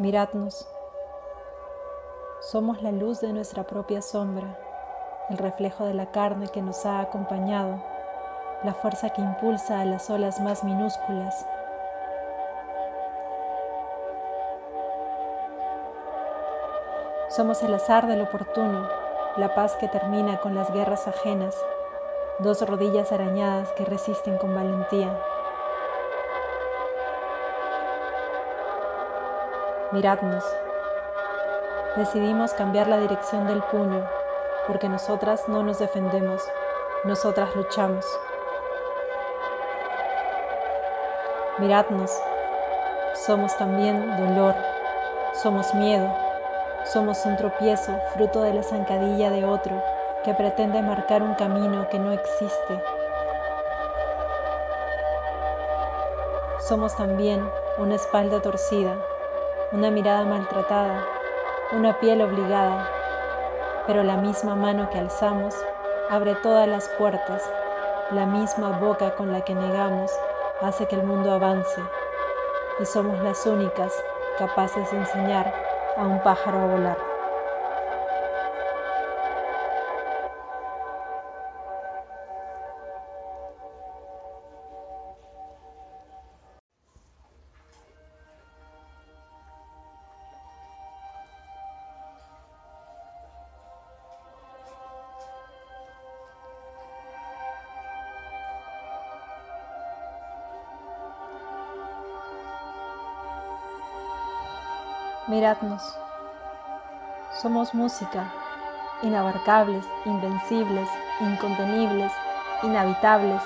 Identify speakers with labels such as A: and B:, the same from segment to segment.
A: Miradnos. Somos la luz de nuestra propia sombra, el reflejo de la carne que nos ha acompañado, la fuerza que impulsa a las olas más minúsculas. Somos el azar del oportuno, la paz que termina con las guerras ajenas, dos rodillas arañadas que resisten con valentía. Miradnos. Decidimos cambiar la dirección del puño porque nosotras no nos defendemos, nosotras luchamos. Miradnos. Somos también dolor, somos miedo, somos un tropiezo fruto de la zancadilla de otro que pretende marcar un camino que no existe. Somos también una espalda torcida, una mirada maltratada, una piel obligada, pero la misma mano que alzamos abre todas las puertas, la misma boca con la que negamos hace que el mundo avance y somos las únicas capaces de enseñar a un pájaro a volar. Miradnos. Somos música, inabarcables, invencibles, incontenibles, inhabitables,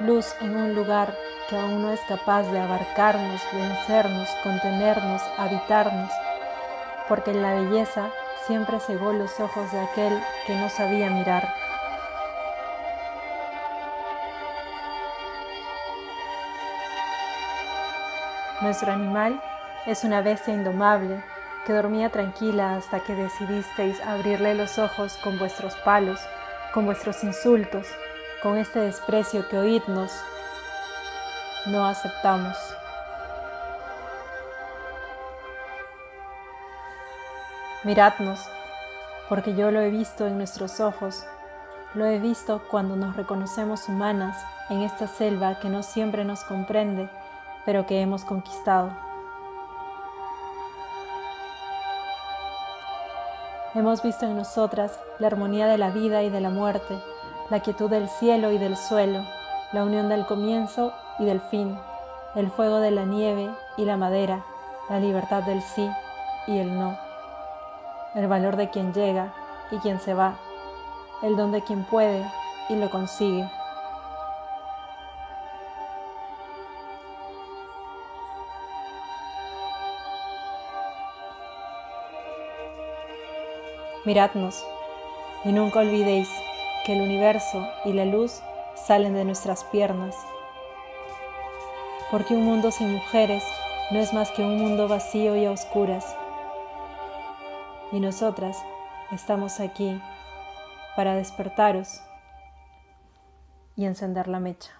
A: luz en un lugar que aún no es capaz de abarcarnos, vencernos, contenernos, habitarnos, porque en la belleza siempre cegó los ojos de aquel que no sabía mirar. Nuestro animal es una bestia indomable que dormía tranquila hasta que decidisteis abrirle los ojos con vuestros palos, con vuestros insultos, con este desprecio que oídnos no aceptamos. Miradnos, porque yo lo he visto en nuestros ojos, lo he visto cuando nos reconocemos humanas en esta selva que no siempre nos comprende, pero que hemos conquistado. Hemos visto en nosotras la armonía de la vida y de la muerte, la quietud del cielo y del suelo, la unión del comienzo y del fin, el fuego de la nieve y la madera, la libertad del sí y el no, el valor de quien llega y quien se va, el don de quien puede y lo consigue. Miradnos y nunca olvidéis que el universo y la luz salen de nuestras piernas, porque un mundo sin mujeres no es más que un mundo vacío y a oscuras. Y nosotras estamos aquí para despertaros y encender la mecha.